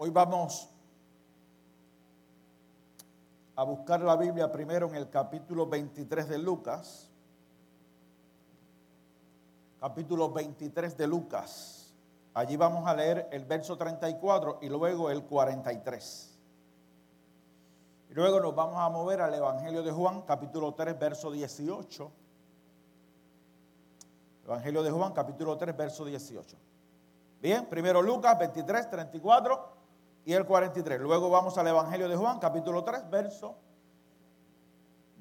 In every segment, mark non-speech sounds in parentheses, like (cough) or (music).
Hoy vamos a buscar la Biblia primero en el capítulo 23 de Lucas. Capítulo 23 de Lucas. Allí vamos a leer el verso 34 y luego el 43. Y luego nos vamos a mover al Evangelio de Juan, capítulo 3, verso 18. Evangelio de Juan, capítulo 3, verso 18. Bien, primero Lucas 23, 34 y el 43. Luego vamos al Evangelio de Juan, capítulo 3, verso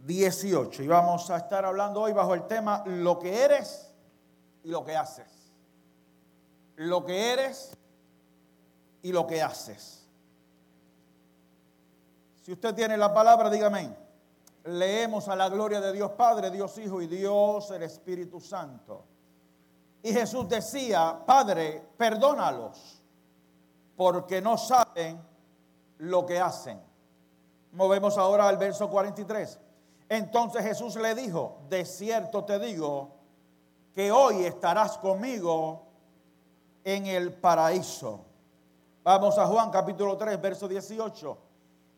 18. Y vamos a estar hablando hoy bajo el tema lo que eres y lo que haces. Lo que eres y lo que haces. Si usted tiene la palabra, dígame. Leemos a la gloria de Dios Padre, Dios Hijo y Dios el Espíritu Santo. Y Jesús decía, Padre, perdónalos porque no saben lo que hacen. Movemos ahora al verso 43. Entonces Jesús le dijo, de cierto te digo que hoy estarás conmigo en el paraíso. Vamos a Juan capítulo 3, verso 18.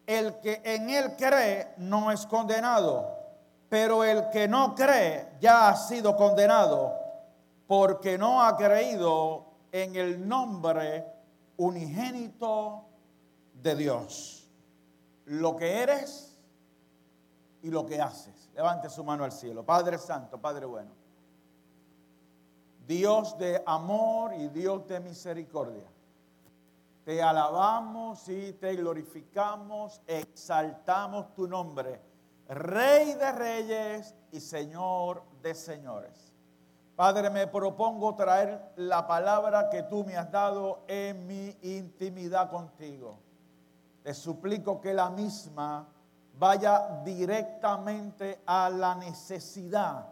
El que en él cree no es condenado, pero el que no cree ya ha sido condenado porque no ha creído en el nombre unigénito de Dios. Lo que eres y lo que haces. Levante su mano al cielo. Padre Santo, Padre bueno. Dios de amor y Dios de misericordia. Te alabamos y te glorificamos, exaltamos tu nombre, Rey de reyes y Señor de señores. Padre, me propongo traer la palabra que tú me has dado en mi intimidad contigo. Te suplico que la misma vaya directamente a la necesidad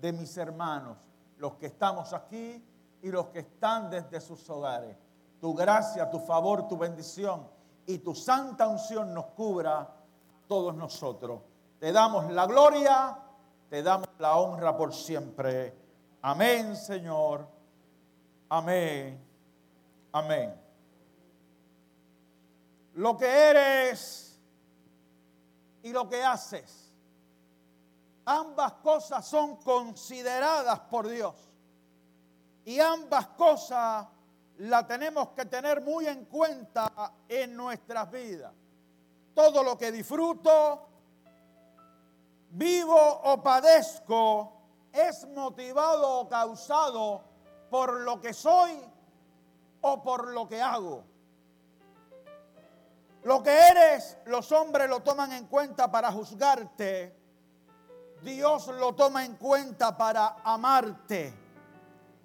de mis hermanos, los que estamos aquí y los que están desde sus hogares. Tu gracia, tu favor, tu bendición y tu santa unción nos cubra a todos nosotros. Te damos la gloria, te damos la honra por siempre. Amén, Señor. Amén. Amén. Lo que eres y lo que haces, ambas cosas son consideradas por Dios. Y ambas cosas las tenemos que tener muy en cuenta en nuestras vidas. Todo lo que disfruto, vivo o padezco, es motivado o causado por lo que soy o por lo que hago. Lo que eres, los hombres lo toman en cuenta para juzgarte. Dios lo toma en cuenta para amarte.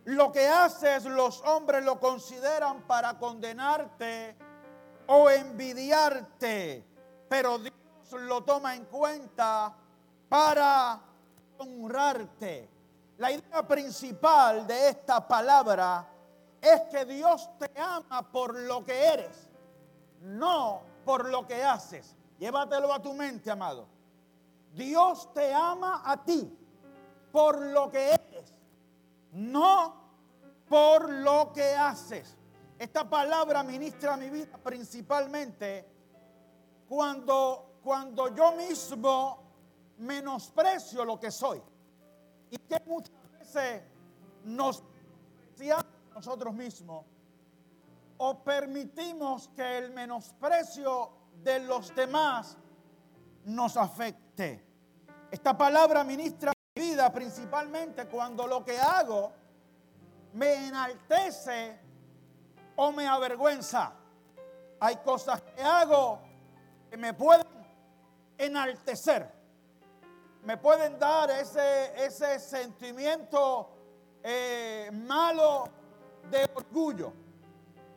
Lo que haces, los hombres lo consideran para condenarte o envidiarte. Pero Dios lo toma en cuenta para honrarte. La idea principal de esta palabra es que Dios te ama por lo que eres, no por lo que haces. Llévatelo a tu mente, amado. Dios te ama a ti por lo que eres, no por lo que haces. Esta palabra ministra mi vida principalmente cuando, cuando yo mismo menosprecio lo que soy. Y que muchas veces nos nosotros mismos o permitimos que el menosprecio de los demás nos afecte. Esta palabra ministra mi vida principalmente cuando lo que hago me enaltece o me avergüenza. Hay cosas que hago que me pueden enaltecer me pueden dar ese, ese sentimiento eh, malo de orgullo,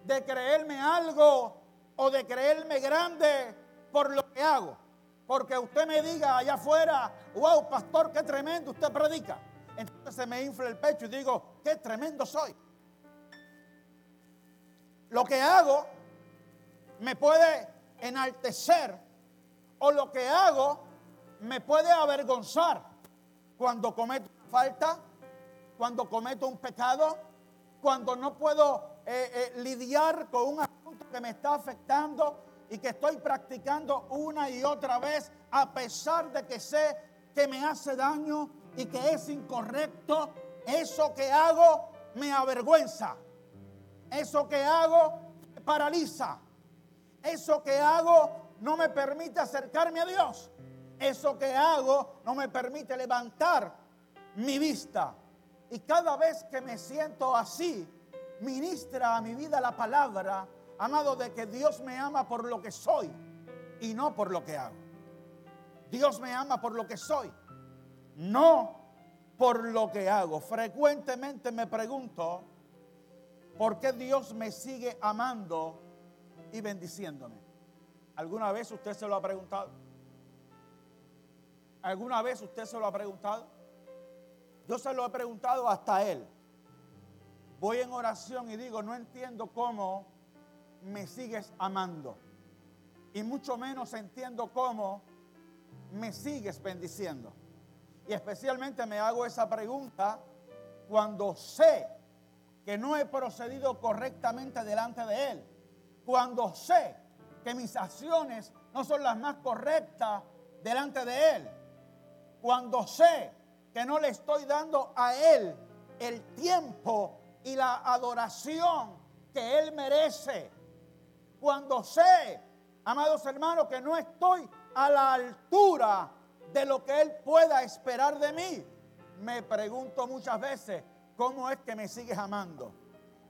de creerme algo o de creerme grande por lo que hago. Porque usted me diga allá afuera, wow, pastor, qué tremendo usted predica. Entonces se me infla el pecho y digo, qué tremendo soy. Lo que hago me puede enaltecer o lo que hago me puede avergonzar cuando cometo falta, cuando cometo un pecado, cuando no puedo eh, eh, lidiar con un asunto que me está afectando y que estoy practicando una y otra vez a pesar de que sé que me hace daño y que es incorrecto. Eso que hago me avergüenza. Eso que hago me paraliza. Eso que hago no me permite acercarme a Dios. Eso que hago no me permite levantar mi vista. Y cada vez que me siento así, ministra a mi vida la palabra, amado, de que Dios me ama por lo que soy y no por lo que hago. Dios me ama por lo que soy, no por lo que hago. Frecuentemente me pregunto, ¿por qué Dios me sigue amando y bendiciéndome? ¿Alguna vez usted se lo ha preguntado? ¿Alguna vez usted se lo ha preguntado? Yo se lo he preguntado hasta él. Voy en oración y digo, no entiendo cómo me sigues amando. Y mucho menos entiendo cómo me sigues bendiciendo. Y especialmente me hago esa pregunta cuando sé que no he procedido correctamente delante de Él. Cuando sé que mis acciones no son las más correctas delante de Él. Cuando sé que no le estoy dando a Él el tiempo y la adoración que Él merece. Cuando sé, amados hermanos, que no estoy a la altura de lo que Él pueda esperar de mí, me pregunto muchas veces, ¿cómo es que me sigues amando?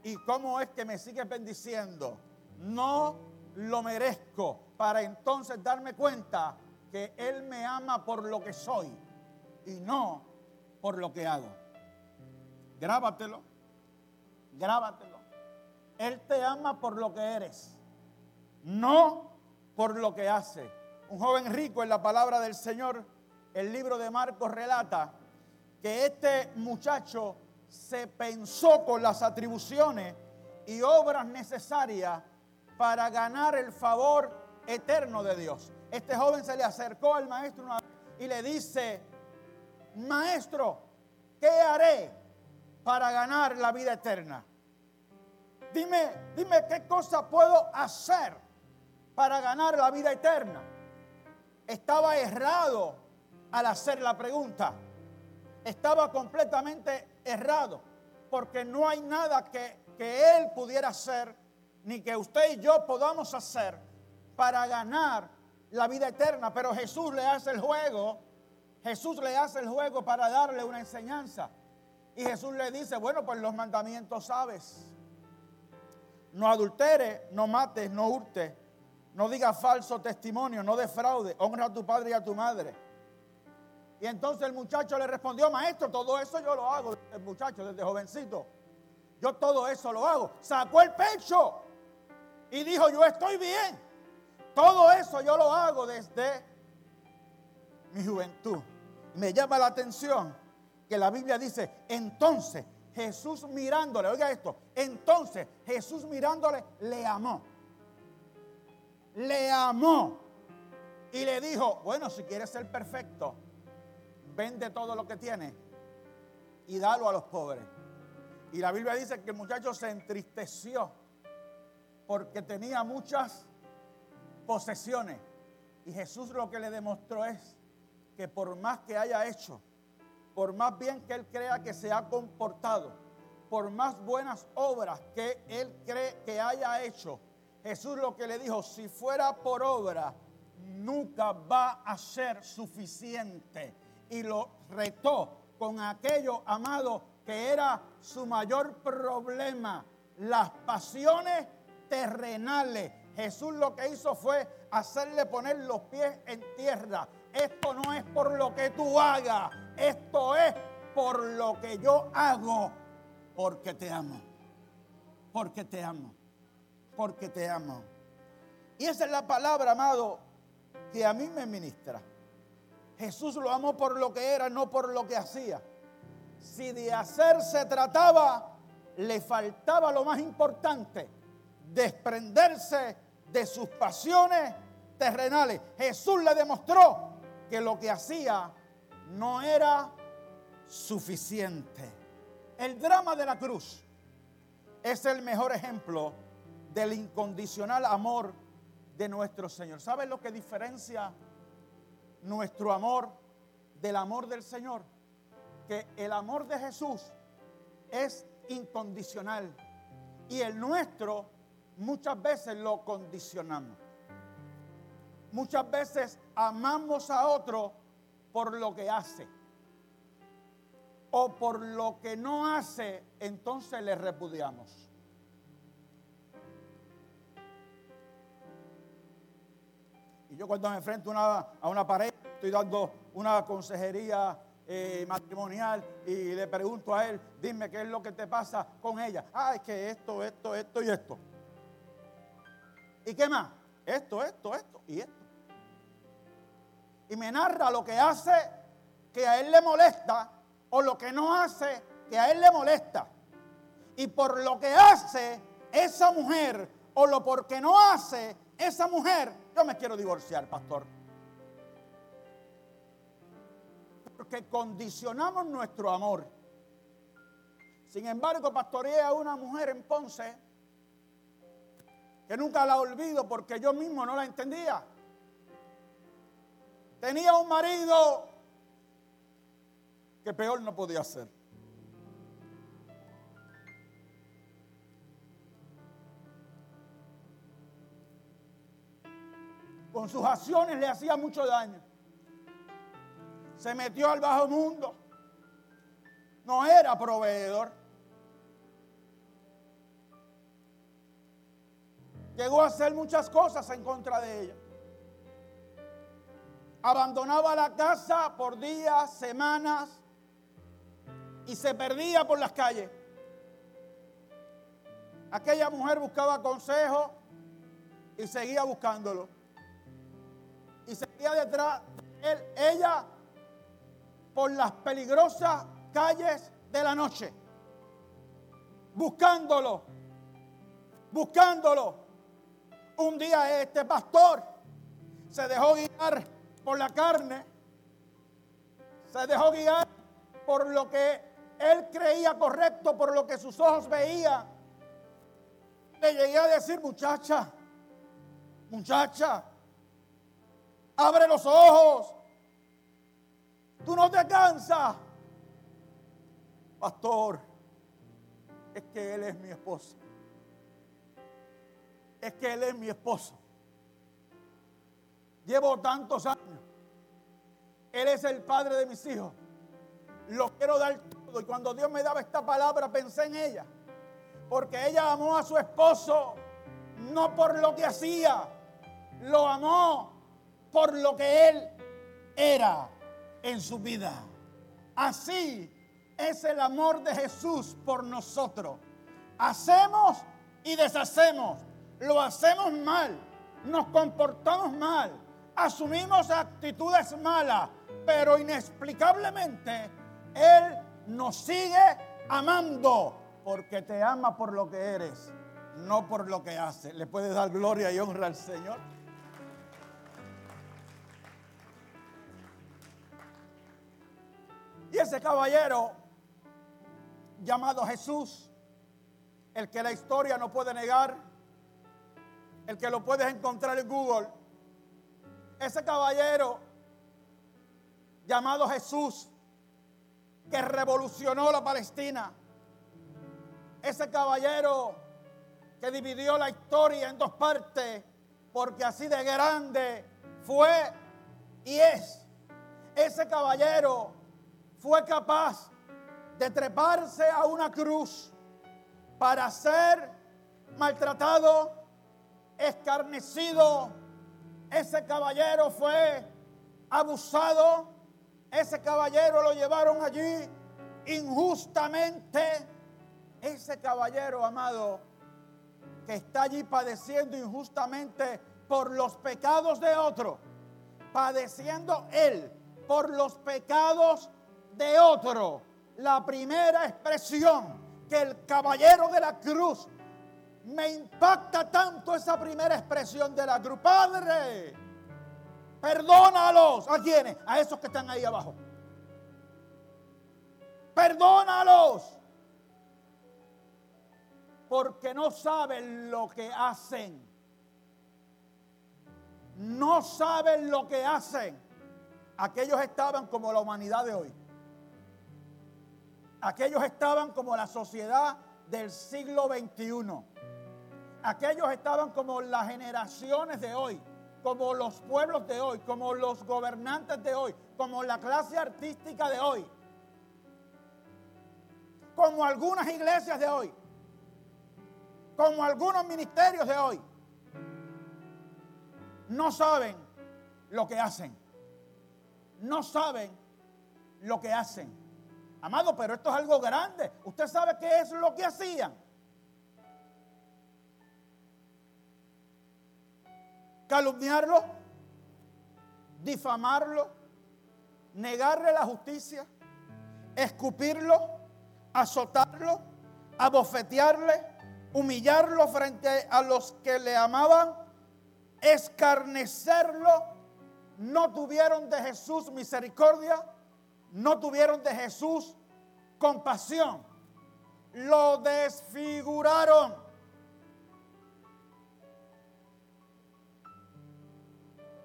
¿Y cómo es que me sigues bendiciendo? No lo merezco para entonces darme cuenta que Él me ama por lo que soy y no por lo que hago. Grábatelo, grábatelo. Él te ama por lo que eres, no por lo que hace. Un joven rico en la palabra del Señor, el libro de Marcos relata que este muchacho se pensó con las atribuciones y obras necesarias para ganar el favor eterno de Dios. Este joven se le acercó al maestro y le dice, maestro, ¿qué haré para ganar la vida eterna? Dime, dime qué cosa puedo hacer para ganar la vida eterna. Estaba errado al hacer la pregunta. Estaba completamente errado, porque no hay nada que, que él pudiera hacer, ni que usted y yo podamos hacer para ganar la vida eterna. Pero Jesús le hace el juego Jesús le hace el juego para darle una enseñanza. Y Jesús le dice, bueno, pues los mandamientos sabes. No adultere, no mates, no hurtes, no digas falso testimonio, no defraude, honra a tu padre y a tu madre. Y entonces el muchacho le respondió, maestro, todo eso yo lo hago, el muchacho desde jovencito. Yo todo eso lo hago. Sacó el pecho y dijo, yo estoy bien. Todo eso yo lo hago desde mi juventud. Me llama la atención que la Biblia dice, entonces Jesús mirándole, oiga esto, entonces Jesús mirándole le amó. Le amó. Y le dijo, bueno, si quieres ser perfecto, vende todo lo que tienes y dalo a los pobres. Y la Biblia dice que el muchacho se entristeció porque tenía muchas posesiones. Y Jesús lo que le demostró es que por más que haya hecho, por más bien que él crea que se ha comportado, por más buenas obras que él cree que haya hecho, Jesús lo que le dijo, si fuera por obra, nunca va a ser suficiente. Y lo retó con aquello, amado, que era su mayor problema, las pasiones terrenales. Jesús lo que hizo fue hacerle poner los pies en tierra esto no es por lo que tú hagas, esto es por lo que yo hago, porque te amo, porque te amo, porque te amo. Y esa es la palabra, amado, que a mí me ministra. Jesús lo amó por lo que era, no por lo que hacía. Si de hacer se trataba, le faltaba lo más importante, desprenderse de sus pasiones terrenales. Jesús le demostró que lo que hacía no era suficiente. El drama de la cruz es el mejor ejemplo del incondicional amor de nuestro Señor. ¿Sabes lo que diferencia nuestro amor del amor del Señor? Que el amor de Jesús es incondicional y el nuestro muchas veces lo condicionamos. Muchas veces amamos a otro por lo que hace. O por lo que no hace, entonces le repudiamos. Y yo cuando me enfrento a una pareja, estoy dando una consejería eh, matrimonial y le pregunto a él, dime qué es lo que te pasa con ella. Ah, es que esto, esto, esto y esto. ¿Y qué más? Esto, esto, esto y esto. Y me narra lo que hace que a él le molesta o lo que no hace que a él le molesta. Y por lo que hace esa mujer o lo porque no hace esa mujer, yo me quiero divorciar, pastor. porque condicionamos nuestro amor. Sin embargo, pastoreé a una mujer en Ponce que nunca la olvido porque yo mismo no la entendía. Tenía un marido que peor no podía ser. Con sus acciones le hacía mucho daño se metió al bajo mundo. No era proveedor. Llegó a hacer muchas cosas en contra de ella. Abandonaba la casa por días, semanas y se perdía por las calles. Aquella mujer buscaba consejo y seguía buscándolo. Y seguía detrás de él. Ella por las peligrosas calles de la noche, buscándolo, buscándolo. Un día este pastor se dejó guiar por la carne, se dejó guiar por lo que él creía correcto, por lo que sus ojos veían. Le llegué a decir, muchacha, muchacha, abre los ojos, Tú no te cansas. Pastor, es que Él es mi esposo. Es que Él es mi esposo. Llevo tantos años. Él es el padre de mis hijos. Lo quiero dar todo. Y cuando Dios me daba esta palabra, pensé en ella. Porque ella amó a su esposo no por lo que hacía. Lo amó por lo que Él era en su vida. Así es el amor de Jesús por nosotros. Hacemos y deshacemos. Lo hacemos mal. Nos comportamos mal. Asumimos actitudes malas. Pero inexplicablemente Él nos sigue amando. Porque te ama por lo que eres, no por lo que hace. ¿Le puedes dar gloria y honra al Señor? Y ese caballero llamado Jesús, el que la historia no puede negar, el que lo puedes encontrar en Google, ese caballero llamado Jesús, que revolucionó la Palestina, ese caballero que dividió la historia en dos partes, porque así de grande fue y es. Ese caballero fue capaz de treparse a una cruz para ser maltratado, escarnecido. Ese caballero fue abusado. Ese caballero lo llevaron allí injustamente. Ese caballero, amado, que está allí padeciendo injustamente por los pecados de otro, padeciendo él por los pecados de otro. La primera expresión que el caballero de la cruz me impacta tanto esa primera expresión de la cruz. Padre, perdónalos. ¿A quiénes? A esos que están ahí abajo. Perdónalos. porque no saben lo que hacen. No saben lo que hacen. Aquellos estaban como la humanidad de hoy. Aquellos estaban como la sociedad del siglo XXI. Aquellos estaban como las generaciones de hoy, como los pueblos de hoy, como los gobernantes de hoy, como la clase artística de hoy, como algunas iglesias de hoy, como algunos ministerios de hoy. No saben lo que hacen. No saben lo que hacen. Amado, pero esto es algo grande. Usted sabe qué es lo que hacían. Calumniarlo, difamarlo, negarle la justicia, escupirlo, azotarlo, abofetearle, humillarlo frente a los que le amaban, escarnecerlo. No tuvieron de Jesús misericordia no tuvieron de Jesús compasión. Lo desfiguraron.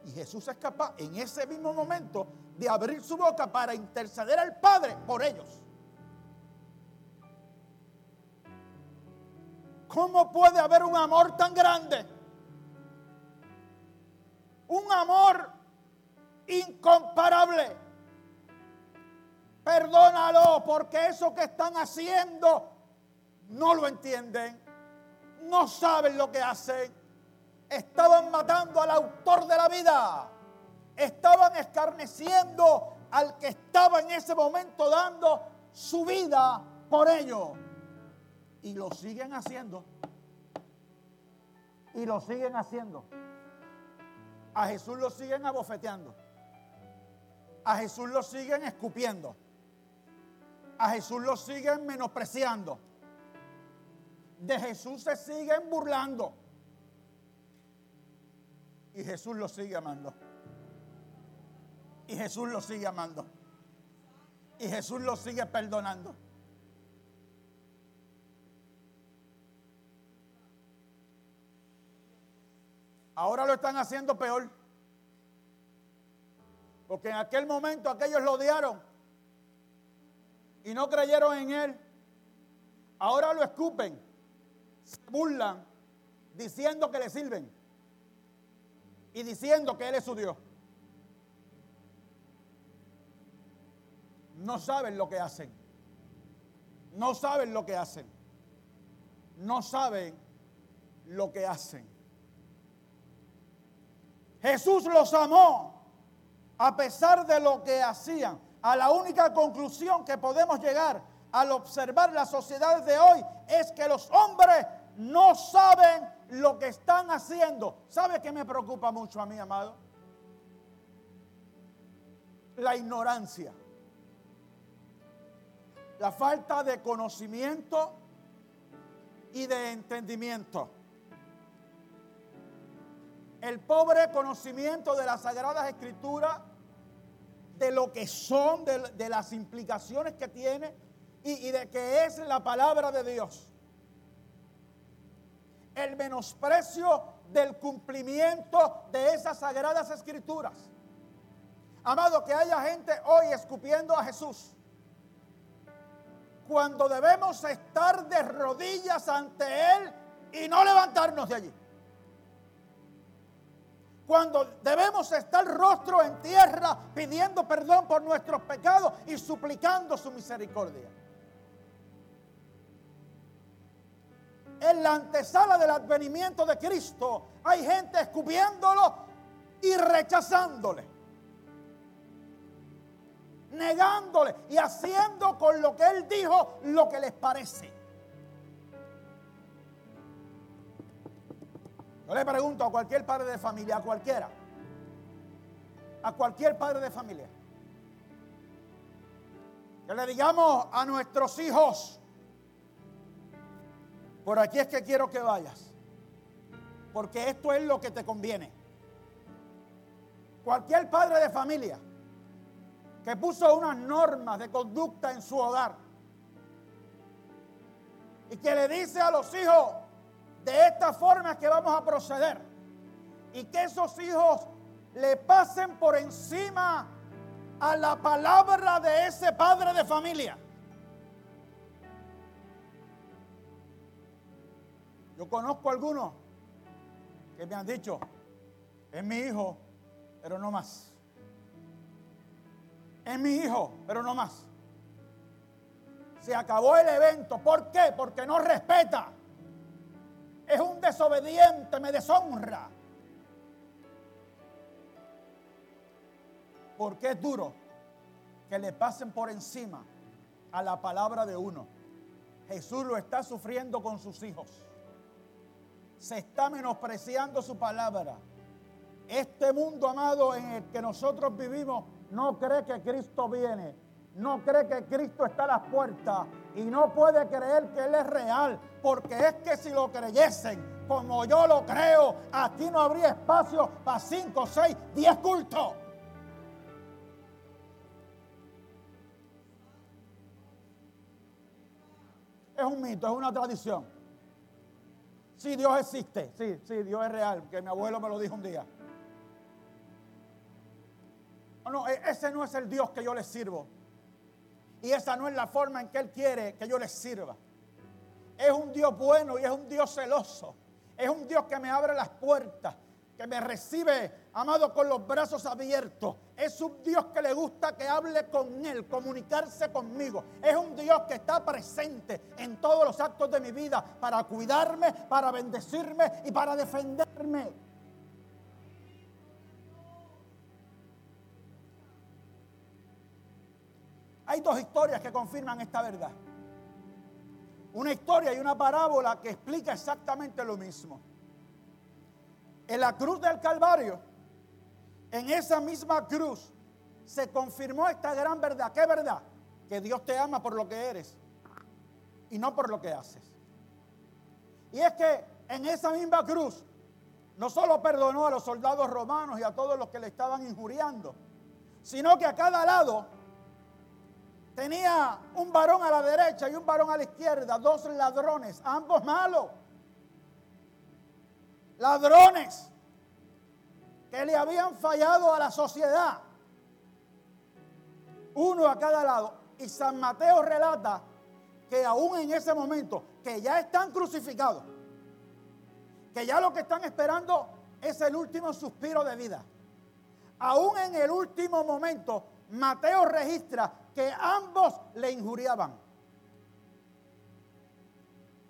Y Jesús es capaz en ese mismo momento de abrir su boca para interceder al Padre por ellos. ¿Cómo puede haber un amor tan grande? Un amor incomparable Perdónalo porque eso que están haciendo no lo entienden. No saben lo que hacen. Estaban matando al autor de la vida. Estaban escarneciendo al que estaba en ese momento dando su vida por ello. Y lo siguen haciendo. Y lo siguen haciendo. A Jesús lo siguen abofeteando. A Jesús lo siguen escupiendo a Jesús lo siguen menospreciando. De Jesús se siguen burlando. Y Jesús lo sigue amando. Y Jesús lo sigue amando. Y Jesús lo sigue perdonando. Ahora lo están haciendo peor. Porque en aquel momento aquellos lo odiaron y no creyeron en Él, ahora lo escupen, se burlan, diciendo que le sirven y diciendo que Él es su Dios. No saben lo que hacen. No saben lo que hacen. No saben lo que hacen. Jesús los amó a pesar de lo que hacían a la única conclusión que podemos llegar al observar las sociedades de hoy es que los hombres no saben lo que están haciendo. ¿Sabe qué me preocupa mucho a mí, amado? La ignorancia. La falta de conocimiento y de entendimiento. El pobre conocimiento de las Sagradas Escrituras de lo que son, de, las implicaciones que tiene y, y de que es la palabra de Dios. El menosprecio del cumplimiento de esas sagradas escrituras. Amado, que haya gente hoy escupiendo a Jesús. Cuando debemos estar de rodillas ante Él y no levantarnos de allí cuando debemos estar rostro en tierra pidiendo perdón por nuestros pecados y suplicando su misericordia. En la antesala del advenimiento de Cristo hay gente escupiéndolo y rechazándole. Negándole y haciendo con lo que Él dijo lo que les parece. Yo le pregunto a cualquier padre de familia, a cualquiera, a cualquier padre de familia, que le digamos a nuestros hijos, por aquí es que quiero que vayas, porque esto es lo que te conviene. Cualquier padre de familia que puso unas normas de conducta en su hogar y que le dice a los hijos, de esta forma que vamos a proceder. Y que esos hijos le pasen por encima a la palabra de ese padre de familia. Yo conozco algunos que me han dicho, es mi hijo, pero no más. Es mi hijo, pero no más. Se acabó el evento. ¿Por qué? Porque no respeta. Es un desobediente, me deshonra. Porque es duro que le pasen por encima a la palabra de uno. Jesús lo está sufriendo con sus hijos. Se está menospreciando su palabra. Este mundo amado en el que nosotros vivimos no cree que Cristo viene, no cree que Cristo está a las puertas y no puede creer que Él es real, porque es que si lo creyesen como yo lo creo, aquí no habría espacio para cinco, seis, diez cultos. Es un mito, es una tradición. Sí, Dios existe, sí, sí, Dios es real, que mi abuelo me lo dijo un día. No, no, e-, ese no es el Dios que yo le sirvo. Y esa no es la forma en que Él quiere que yo le sirva. Es un Dios bueno y es un Dios celoso. Es un Dios que me abre las puertas, que me recibe, amado, con los brazos abiertos. Es un Dios que le gusta que hable con Él, comunicarse conmigo. Es un Dios que está presente en todos los actos de mi vida para cuidarme, para bendecirme y para defenderme. Hay dos historias que confirman esta verdad. Una historia y una parábola que explica exactamente lo mismo. En la cruz del Calvario, en esa misma cruz, se confirmó esta gran verdad. ¿Qué verdad? Que Dios te ama por lo que eres y no por lo que haces. Y es que en esa misma cruz no solo perdonó a los soldados romanos y a todos los que le estaban injuriando, sino que a cada lado tenía un varón a la derecha y un varón a la izquierda, dos ladrones, ambos malos. Ladrones que le habían fallado a la sociedad. Uno a cada lado. Y San Mateo relata que aún en ese momento, que ya están crucificados, que ya lo que están esperando es el último suspiro de vida. Aún en el último momento, Mateo registra que ambos le injuriaban.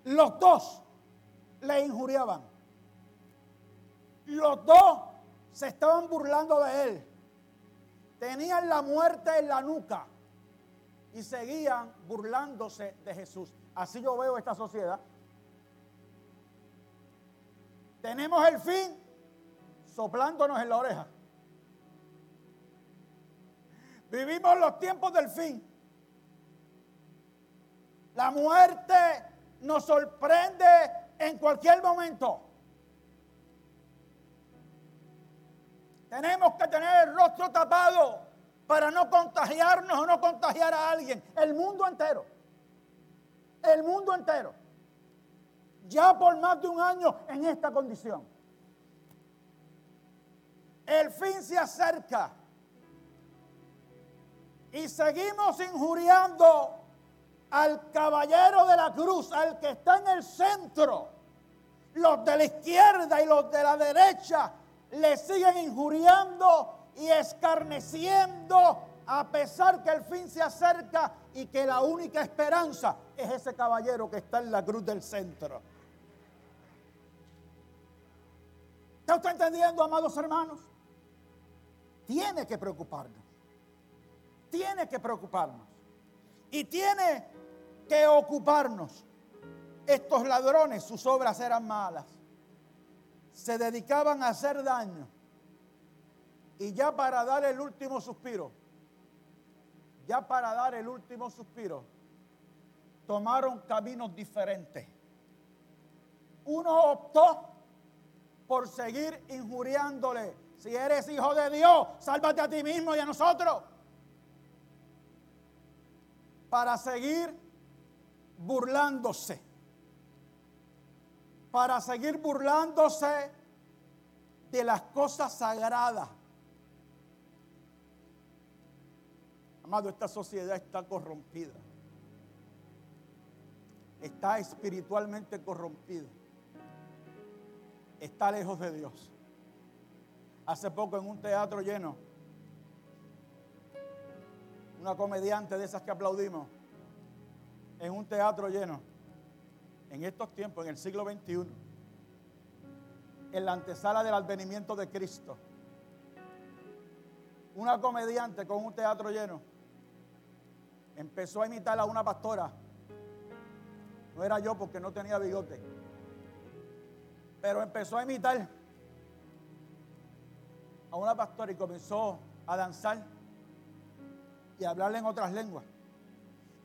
Los dos le injuriaban. Los dos se estaban burlando de él. Tenían la muerte en la nuca y seguían burlándose de Jesús. Así yo veo esta sociedad. Tenemos el fin soplándonos en la oreja. Vivimos los tiempos del fin. La muerte nos sorprende en cualquier momento. Tenemos que tener el rostro tapado para no contagiarnos o no contagiar a alguien. El mundo entero. El mundo entero. Ya por más de un año en esta condición. El fin se acerca y seguimos injuriando al caballero de la cruz, al que está en el centro. Los de la izquierda y los de la derecha le siguen injuriando y escarneciendo a pesar que el fin se acerca y que la única esperanza es ese caballero que está en la cruz del centro. ¿Está usted entendiendo, amados hermanos? Tiene que preocuparnos tiene que preocuparnos y tiene que ocuparnos. Estos ladrones, sus obras eran malas. Se dedicaban a hacer daño. Y ya para dar el último suspiro, ya para dar el último suspiro, tomaron caminos diferentes. Uno optó por seguir injuriándole. Si eres hijo de Dios, sálvate a ti mismo y a nosotros para seguir burlándose para seguir burlándose de las cosas sagradas. Amado, esta sociedad está corrompida. Está espiritualmente corrompida. Está lejos de Dios. Hace poco en un teatro lleno, una comediante de esas que aplaudimos, en un teatro lleno, en estos tiempos, en el siglo XXI, en la antesala del advenimiento de Cristo, una comediante con un teatro lleno empezó a imitar a una pastora. No era yo porque no tenía bigote, pero empezó a imitar a una pastora y comenzó a danzar y a hablarle en otras lenguas.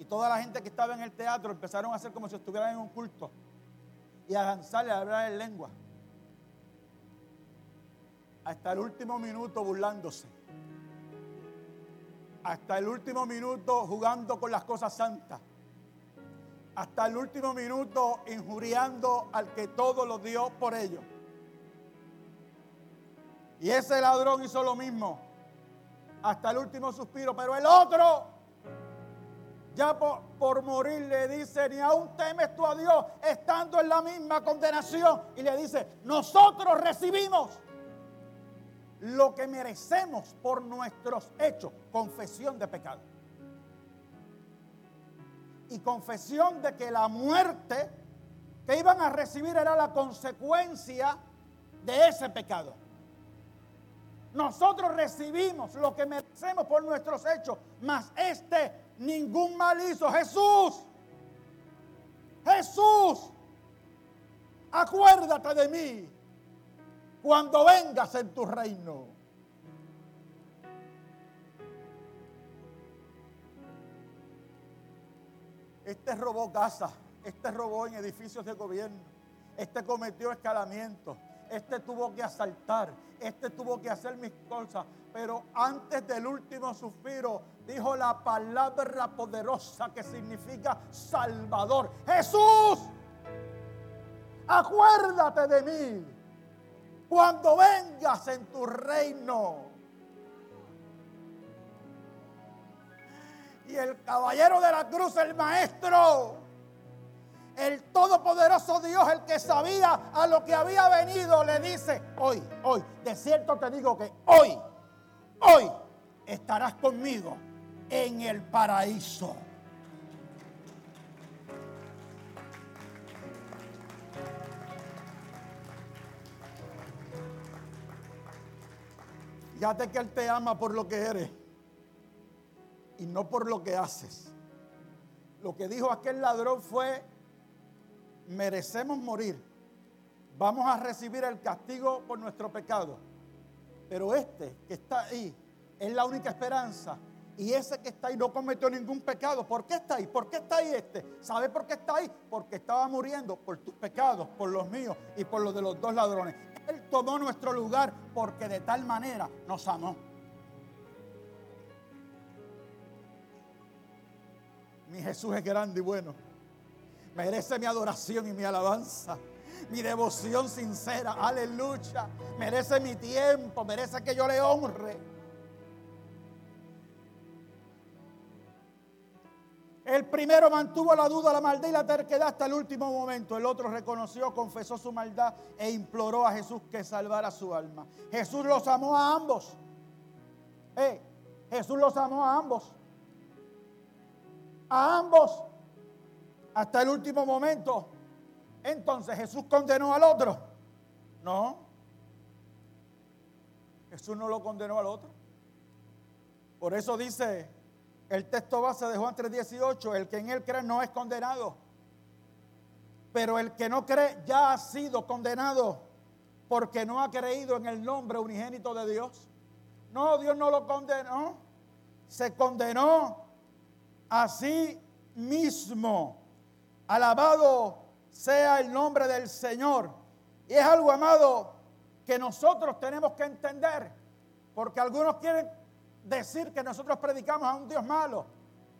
Y toda la gente que estaba en el teatro empezaron a hacer como si estuvieran en un culto y a danzar y a hablar en lengua. Hasta el último minuto burlándose. Hasta el último minuto jugando con las cosas santas. Hasta el último minuto injuriando al que todo lo dio por ellos. Y ese ladrón hizo lo mismo hasta el último suspiro, pero el otro, ya por, morir, le dice, ni aún temes tú a Dios, estando en la misma condenación. Y le dice, nosotros recibimos lo que merecemos por nuestros hechos, confesión de pecado. Y confesión de que la muerte que iban a recibir era la consecuencia de ese pecado. Nosotros recibimos lo que merecemos por nuestros hechos, mas este ningún mal hizo. Jesús, Jesús, acuérdate de mí cuando vengas en tu reino. Este robó casa, este robó en edificios de gobierno, este cometió escalamientos, este tuvo que asaltar, este tuvo que hacer mis cosas. Pero antes del último suspiro dijo la palabra poderosa que significa Salvador. Jesús, acuérdate de mí cuando vengas en tu reino. Y el caballero de la cruz, el maestro, el todopoderoso Dios, el que sabía a lo que había venido, le dice, hoy, hoy, de cierto te digo que hoy, hoy estarás conmigo en el paraíso. Fíjate que Él te ama por lo que eres y no por lo que haces. Lo que dijo aquel ladrón fue, merecemos morir. Vamos a recibir el castigo por nuestro pecado. Pero este que está ahí es la única esperanza. Y ese que está ahí no cometió ningún pecado. ¿Por qué está ahí? ¿Por qué está ahí este? ¿Sabe por qué está ahí? Porque estaba muriendo por tus pecados, por los míos y por los de los dos ladrones. Él tomó nuestro lugar porque de tal manera nos amó. Mi Jesús es grande y bueno. Merece mi adoración y mi alabanza. Mi devoción sincera. Aleluya. Merece mi tiempo. Merece que yo le honre. El primero mantuvo la duda, la maldad y la terquedad hasta el último momento. El otro reconoció, confesó su maldad e imploró a Jesús que salvara su alma. Jesús los amó a ambos. Eh, Jesús los amó a ambos. A ambos hasta el último momento. Entonces Jesús condenó al otro. No. Jesús no lo condenó al otro. Por eso dice el texto base de Juan 3:18, el que en él cree no es condenado. Pero el que no cree ya ha sido condenado porque no ha creído en el nombre unigénito de Dios. No, Dios no lo condenó. Se condenó a sí mismo. Alabado sea el nombre del Señor. Y es algo, amado, que nosotros tenemos que entender. Porque algunos quieren decir que nosotros predicamos a un Dios malo,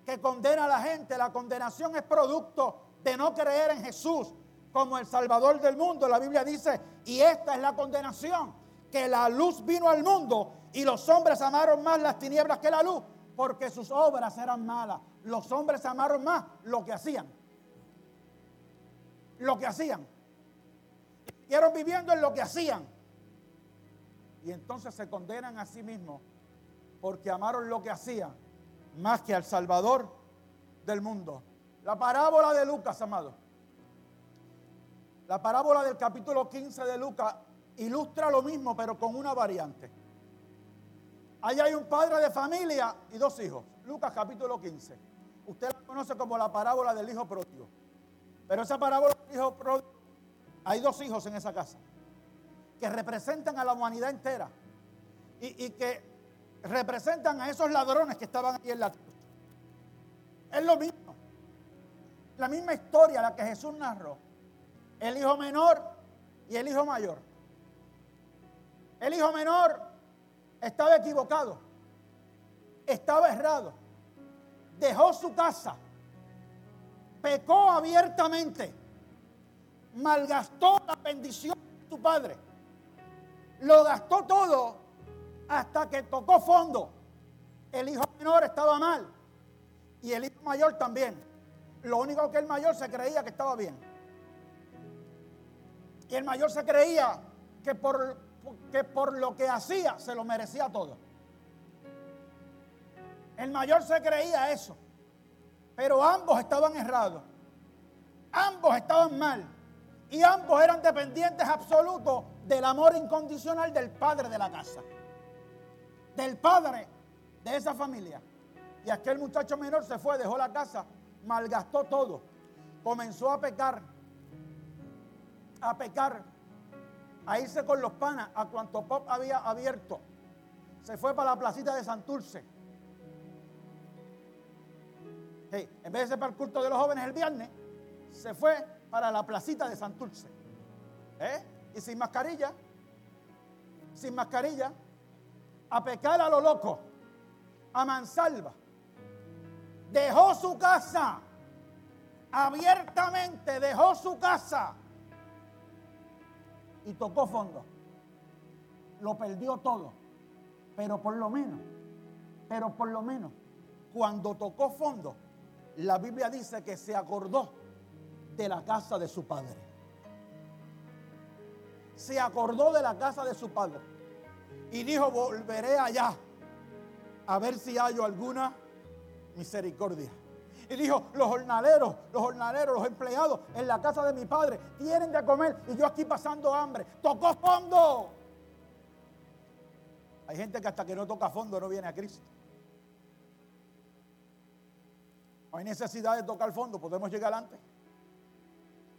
que condena a la gente. La condenación es producto de no creer en Jesús. como el Salvador del mundo. La Biblia dice, y esta es la condenación, que la luz vino al mundo y los hombres amaron más las tinieblas que la luz, porque sus obras eran malas. Los hombres amaron más lo que hacían. Lo que hacían. Siguieron viviendo en lo que hacían. Y entonces se condenan a sí mismos porque amaron lo que hacían más que al Salvador del mundo. La parábola de Lucas, amado. La parábola del capítulo 15 de Lucas ilustra lo mismo, pero con una variante. Allá hay un padre de familia y dos hijos. Lucas capítulo 15. Usted la conoce como la parábola del hijo pródigo. Pero esa parábola hijo pródigo, hay dos hijos en esa casa que representan a la humanidad entera y, y que representan a esos ladrones que estaban aquí en la tierra. Es lo mismo. La misma historia la que Jesús narró. El hijo menor y el hijo mayor. El hijo menor estaba equivocado. Estaba errado. Dejó su casa. Pecó abiertamente. Malgastó la bendición de su padre. Lo gastó todo hasta que tocó fondo. El hijo menor estaba mal y el hijo mayor también. Lo único que el mayor se creía que estaba bien. Y el mayor se creía que por, que por lo que hacía se lo merecía todo. El mayor se creía eso. Pero ambos estaban errados. Ambos estaban mal. Y ambos eran dependientes absolutos del amor incondicional del padre de la casa del padre de esa familia. Y aquel muchacho menor se fue, dejó la casa, malgastó todo, comenzó a pecar, a pecar, a irse con los panas a cuanto Pop había abierto. Se fue para la placita de Santurce. en vez de ser para el culto de los jóvenes el viernes, se fue para la placita de Santurce. ¿Eh? Y sin mascarilla, sin mascarilla, a pecar a lo loco, a mansalva. Dejó su casa, abiertamente dejó su casa y tocó fondo. Lo perdió todo. Pero por lo menos, pero por lo menos, cuando tocó fondo, la Biblia dice que se acordó de la casa de su padre. Se acordó de la casa de su padre y dijo, volveré allá a ver si hallo alguna misericordia. Y dijo, los jornaleros, los jornaleros, los empleados en la casa de mi padre tienen de comer y yo aquí pasando hambre. Tocó fondo. Hay gente que hasta que no toca fondo no viene a Cristo. No hay necesidad de tocar fondo, podemos llegar adelante.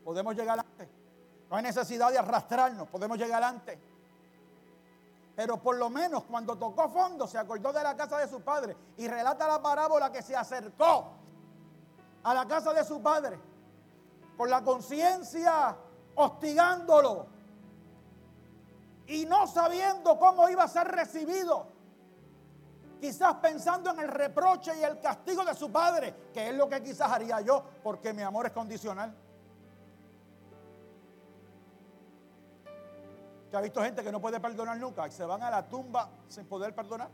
Podemos llegar adelante. No hay necesidad de arrastrarnos, podemos llegar adelante. Pero por lo menos cuando tocó fondo se acordó de la casa de su padre y relata la parábola que se acercó a la casa de su padre con la conciencia hostigándolo y no sabiendo cómo iba a ser recibido. Quizás pensando en el reproche y el castigo de su padre, que es lo que quizás haría yo, porque mi amor es condicional. Ha visto gente que no puede perdonar nunca y se van a la tumba sin poder perdonar?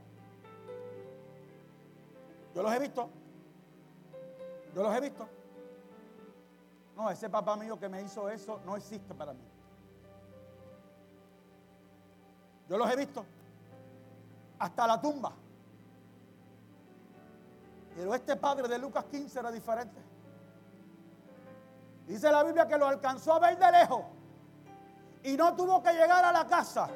Yo los he visto. Yo los he visto. No, ese papá mío que me hizo eso no existe para mí. Yo los he visto. Hasta la tumba. Pero este padre de Lucas 15 era diferente. Dice la Biblia que lo alcanzó a ver de lejos y no tuvo que llegar a la casa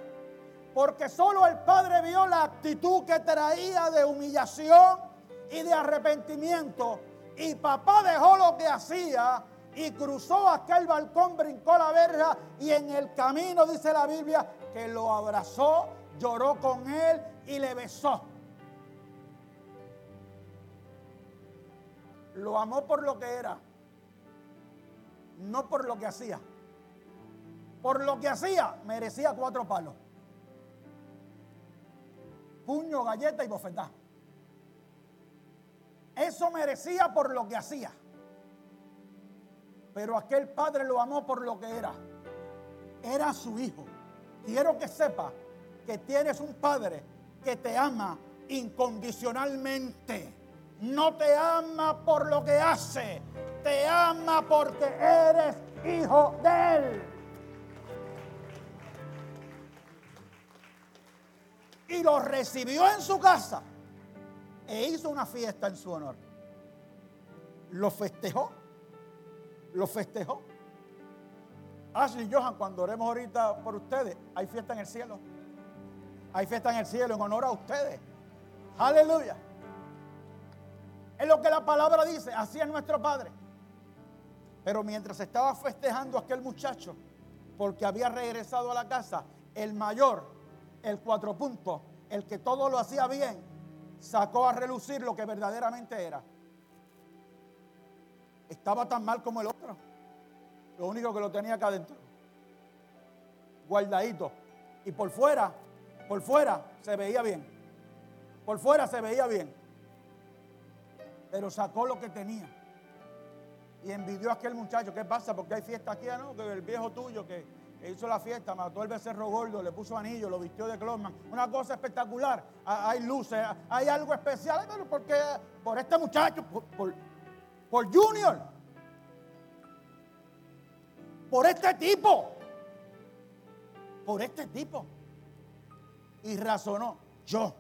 porque solo el padre vio la actitud que traía de humillación y de arrepentimiento. Y papá dejó lo que hacía y cruzó aquel balcón, brincó la verja y en el camino dice la Biblia que lo abrazó, lloró con él y le besó. Lo amó por lo que era, no por lo que hacía por lo que hacía, merecía cuatro palos. Puño, galleta y bofetá. Eso merecía por lo que hacía. Pero aquel padre lo amó por lo que era. Era su hijo. Quiero que sepa que tienes un padre que te ama incondicionalmente. No te ama por lo que hace, te ama porque eres hijo de Él. Y lo recibió en su casa e hizo una fiesta en su honor. Lo festejó, lo festejó. Ashley Johan, cuando oremos ahorita por ustedes, hay fiesta en el cielo. Hay fiesta en el cielo en honor a ustedes. Aleluya. Es lo que la palabra dice, así es nuestro Padre. Pero mientras estaba festejando aquel muchacho, porque había regresado a la casa, el mayor, el cuatro puntos, el que todo lo hacía bien, sacó a relucir lo que verdaderamente era. Estaba tan mal como el otro. Lo único que lo tenía acá adentro. Guardadito. Y por fuera, por fuera se veía bien. Por fuera se veía bien. Pero sacó lo que tenía. Y envidió a aquel muchacho. ¿Qué pasa? Porque hay fiesta aquí, ¿no? Que el viejo tuyo que hizo la fiesta, mató el becerro gordo, le puso anillo, lo vistió de Closman. Una cosa espectacular. Hay luces, hay algo especial. Pero porque por este muchacho, por, por Junior. Por este tipo. Por este tipo. Y razonó. Yo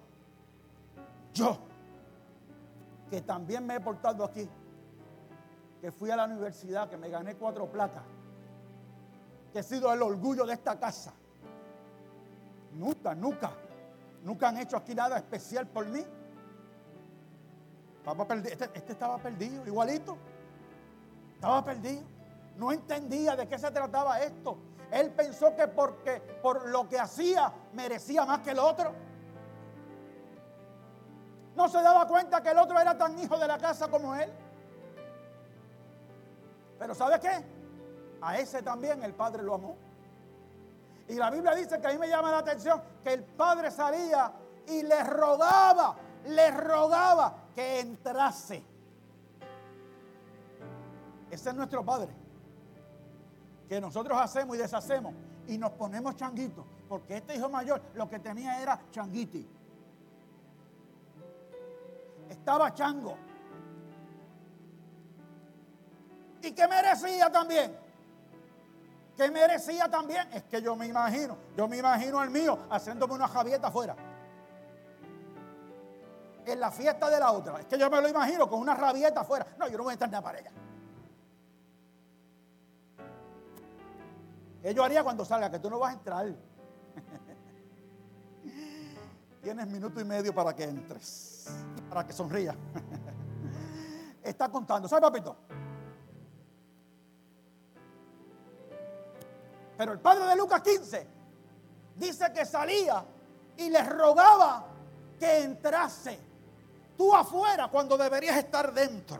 yo, que también me he portado aquí, que fui a la universidad, que me gané cuatro placas, que he sido el orgullo de esta casa. Nunca, nunca, nunca han hecho aquí nada especial por mí. Este, este estaba perdido, igualito. Estaba perdido. No entendía de qué se trataba esto. Él pensó que porque por lo que hacía merecía más que el otro. No se daba cuenta que el otro era tan hijo de la casa como él. Pero ¿sabe qué? A ese también el padre lo amó. Y la Biblia dice que a mí me llama la atención que el padre salía y le rogaba, le rogaba que entrase. Ese es nuestro padre. Que nosotros hacemos y deshacemos y nos ponemos changuitos. Porque este hijo mayor lo que tenía era changuiti estaba chango. ¿Y qué merecía también? ¿Qué merecía también? Es que yo me imagino, yo me imagino el mío haciéndome una javieta afuera. En la fiesta de la otra. Es que yo me lo imagino con una rabieta afuera. No, yo no voy a entrar en la pareja. ¿Qué yo haría cuando salga? Que tú no vas a entrar. (laughs) Tienes minuto y medio para que entres, para que sonría. (laughs) Está contando, ¿sabes, papito? Pero el padre de Lucas 15 dice que salía y les rogaba que entrase. Tú afuera cuando deberías estar dentro,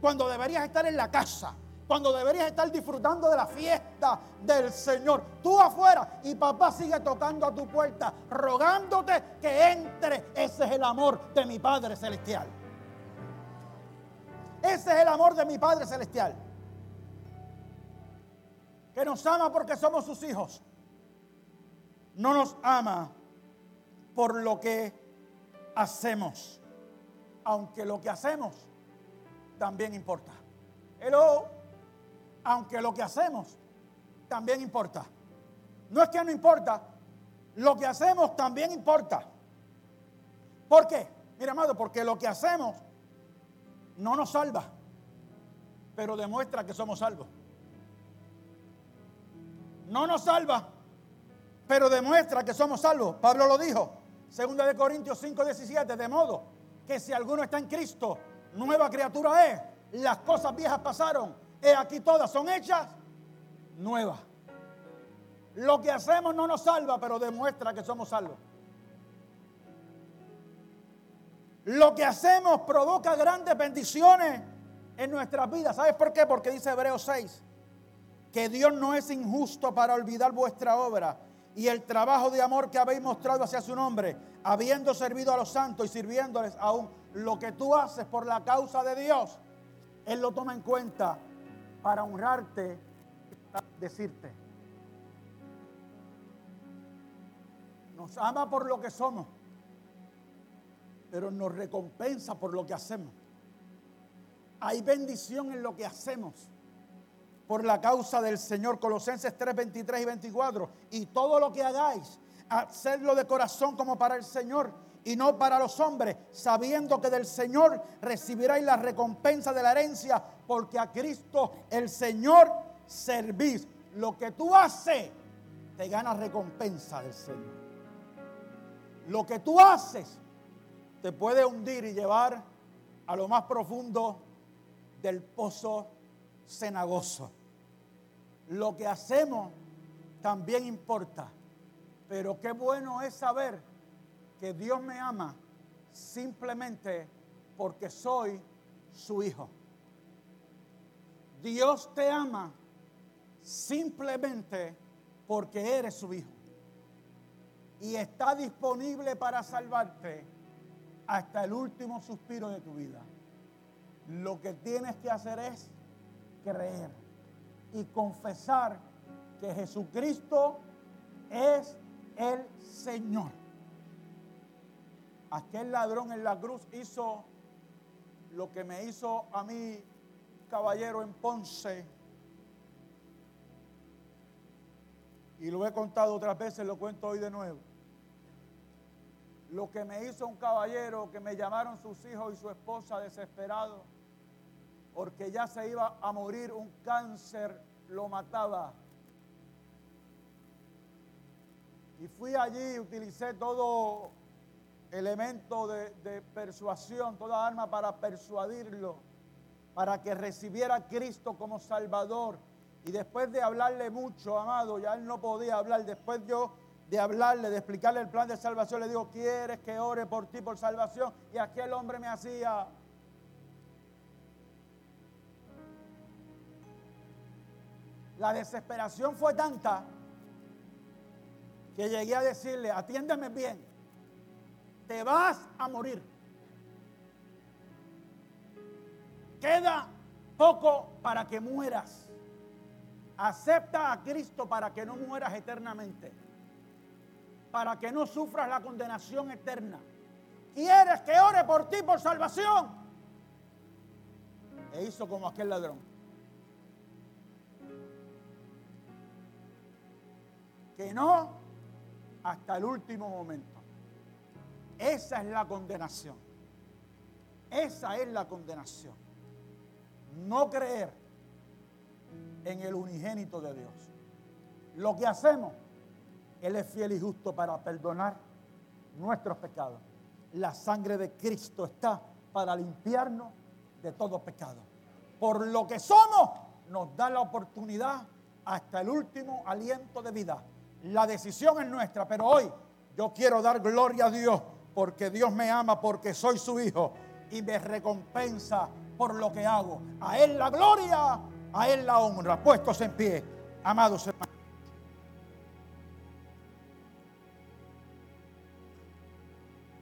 cuando deberías estar en la casa cuando deberías estar disfrutando de la fiesta del Señor. Tú afuera y papá sigue tocando a tu puerta, rogándote que entre. Ese es el amor de mi Padre Celestial. Ese es el amor de mi Padre Celestial. Que nos ama porque somos sus hijos. No nos ama por lo que hacemos. Aunque lo que hacemos también importa. Hello aunque lo que hacemos también importa. No es que no importa, lo que hacemos también importa. ¿Por qué? Mira, amado, porque lo que hacemos no nos salva, pero demuestra que somos salvos. No nos salva, pero demuestra que somos salvos. Pablo lo dijo, 2 de Corintios 5, 17, de modo que si alguno está en Cristo, nueva criatura es. Las cosas viejas pasaron, aquí todas son hechas nuevas. Lo que hacemos no nos salva, pero demuestra que somos salvos. Lo que hacemos provoca grandes bendiciones en nuestras vidas. ¿Sabes por qué? Porque dice Hebreos 6, que Dios no es injusto para olvidar vuestra obra y el trabajo de amor que habéis mostrado hacia su nombre, habiendo servido a los santos y sirviéndoles aún lo que tú haces por la causa de Dios. Él lo toma en cuenta para honrarte, decirte. Nos ama por lo que somos, pero nos recompensa por lo que hacemos. Hay bendición en lo que hacemos por la causa del Señor. Colosenses 3, 23 y 24. Y todo lo que hagáis, hacedlo de corazón como para el Señor y no para los hombres, sabiendo que del Señor recibiráis la recompensa de la herencia, porque a Cristo el Señor servís. Lo que tú haces, te gana recompensa del Señor. Lo que tú haces, te puede hundir y llevar a lo más profundo del pozo cenagoso. Lo que hacemos también importa, pero qué bueno es saber que Dios me ama simplemente porque soy su hijo. Dios te ama simplemente porque eres su hijo. Y está disponible para salvarte hasta el último suspiro de tu vida. Lo que tienes que hacer es creer y confesar que Jesucristo es el Señor. Aquel ladrón en la cruz hizo lo que me hizo a mí, caballero en Ponce. Y lo he contado otras veces, lo cuento hoy de nuevo. Lo que me hizo un caballero que me llamaron sus hijos y su esposa desesperados porque ya se iba a morir, un cáncer lo mataba. Y fui allí, utilicé todo elemento de, persuasión, toda arma para persuadirlo, para que recibiera a Cristo como Salvador. Y después de hablarle mucho, amado, ya él no podía hablar, después yo de hablarle, de explicarle el plan de salvación, le digo, ¿quieres que ore por ti por salvación? Y aquel hombre me hacía, La desesperación fue tanta que llegué a decirle, atiéndeme bien, te vas a morir. Queda poco para que mueras. Acepta a Cristo para que no mueras eternamente. Para que no sufras la condenación eterna. ¿Quieres que ore por ti por salvación? E hizo como aquel ladrón. Que no hasta el último momento. Esa es la condenación. Esa es la condenación. No creer en el unigénito de Dios. Lo que hacemos, Él es fiel y justo para perdonar nuestros pecados. La sangre de Cristo está para limpiarnos de todo pecado. Por lo que somos, nos da la oportunidad hasta el último aliento de vida la decisión es nuestra, pero hoy yo quiero dar gloria a Dios porque Dios me ama, porque soy su hijo y me recompensa por lo que hago. A Él la gloria, a Él la honra. Puestos en pie, amados hermanos.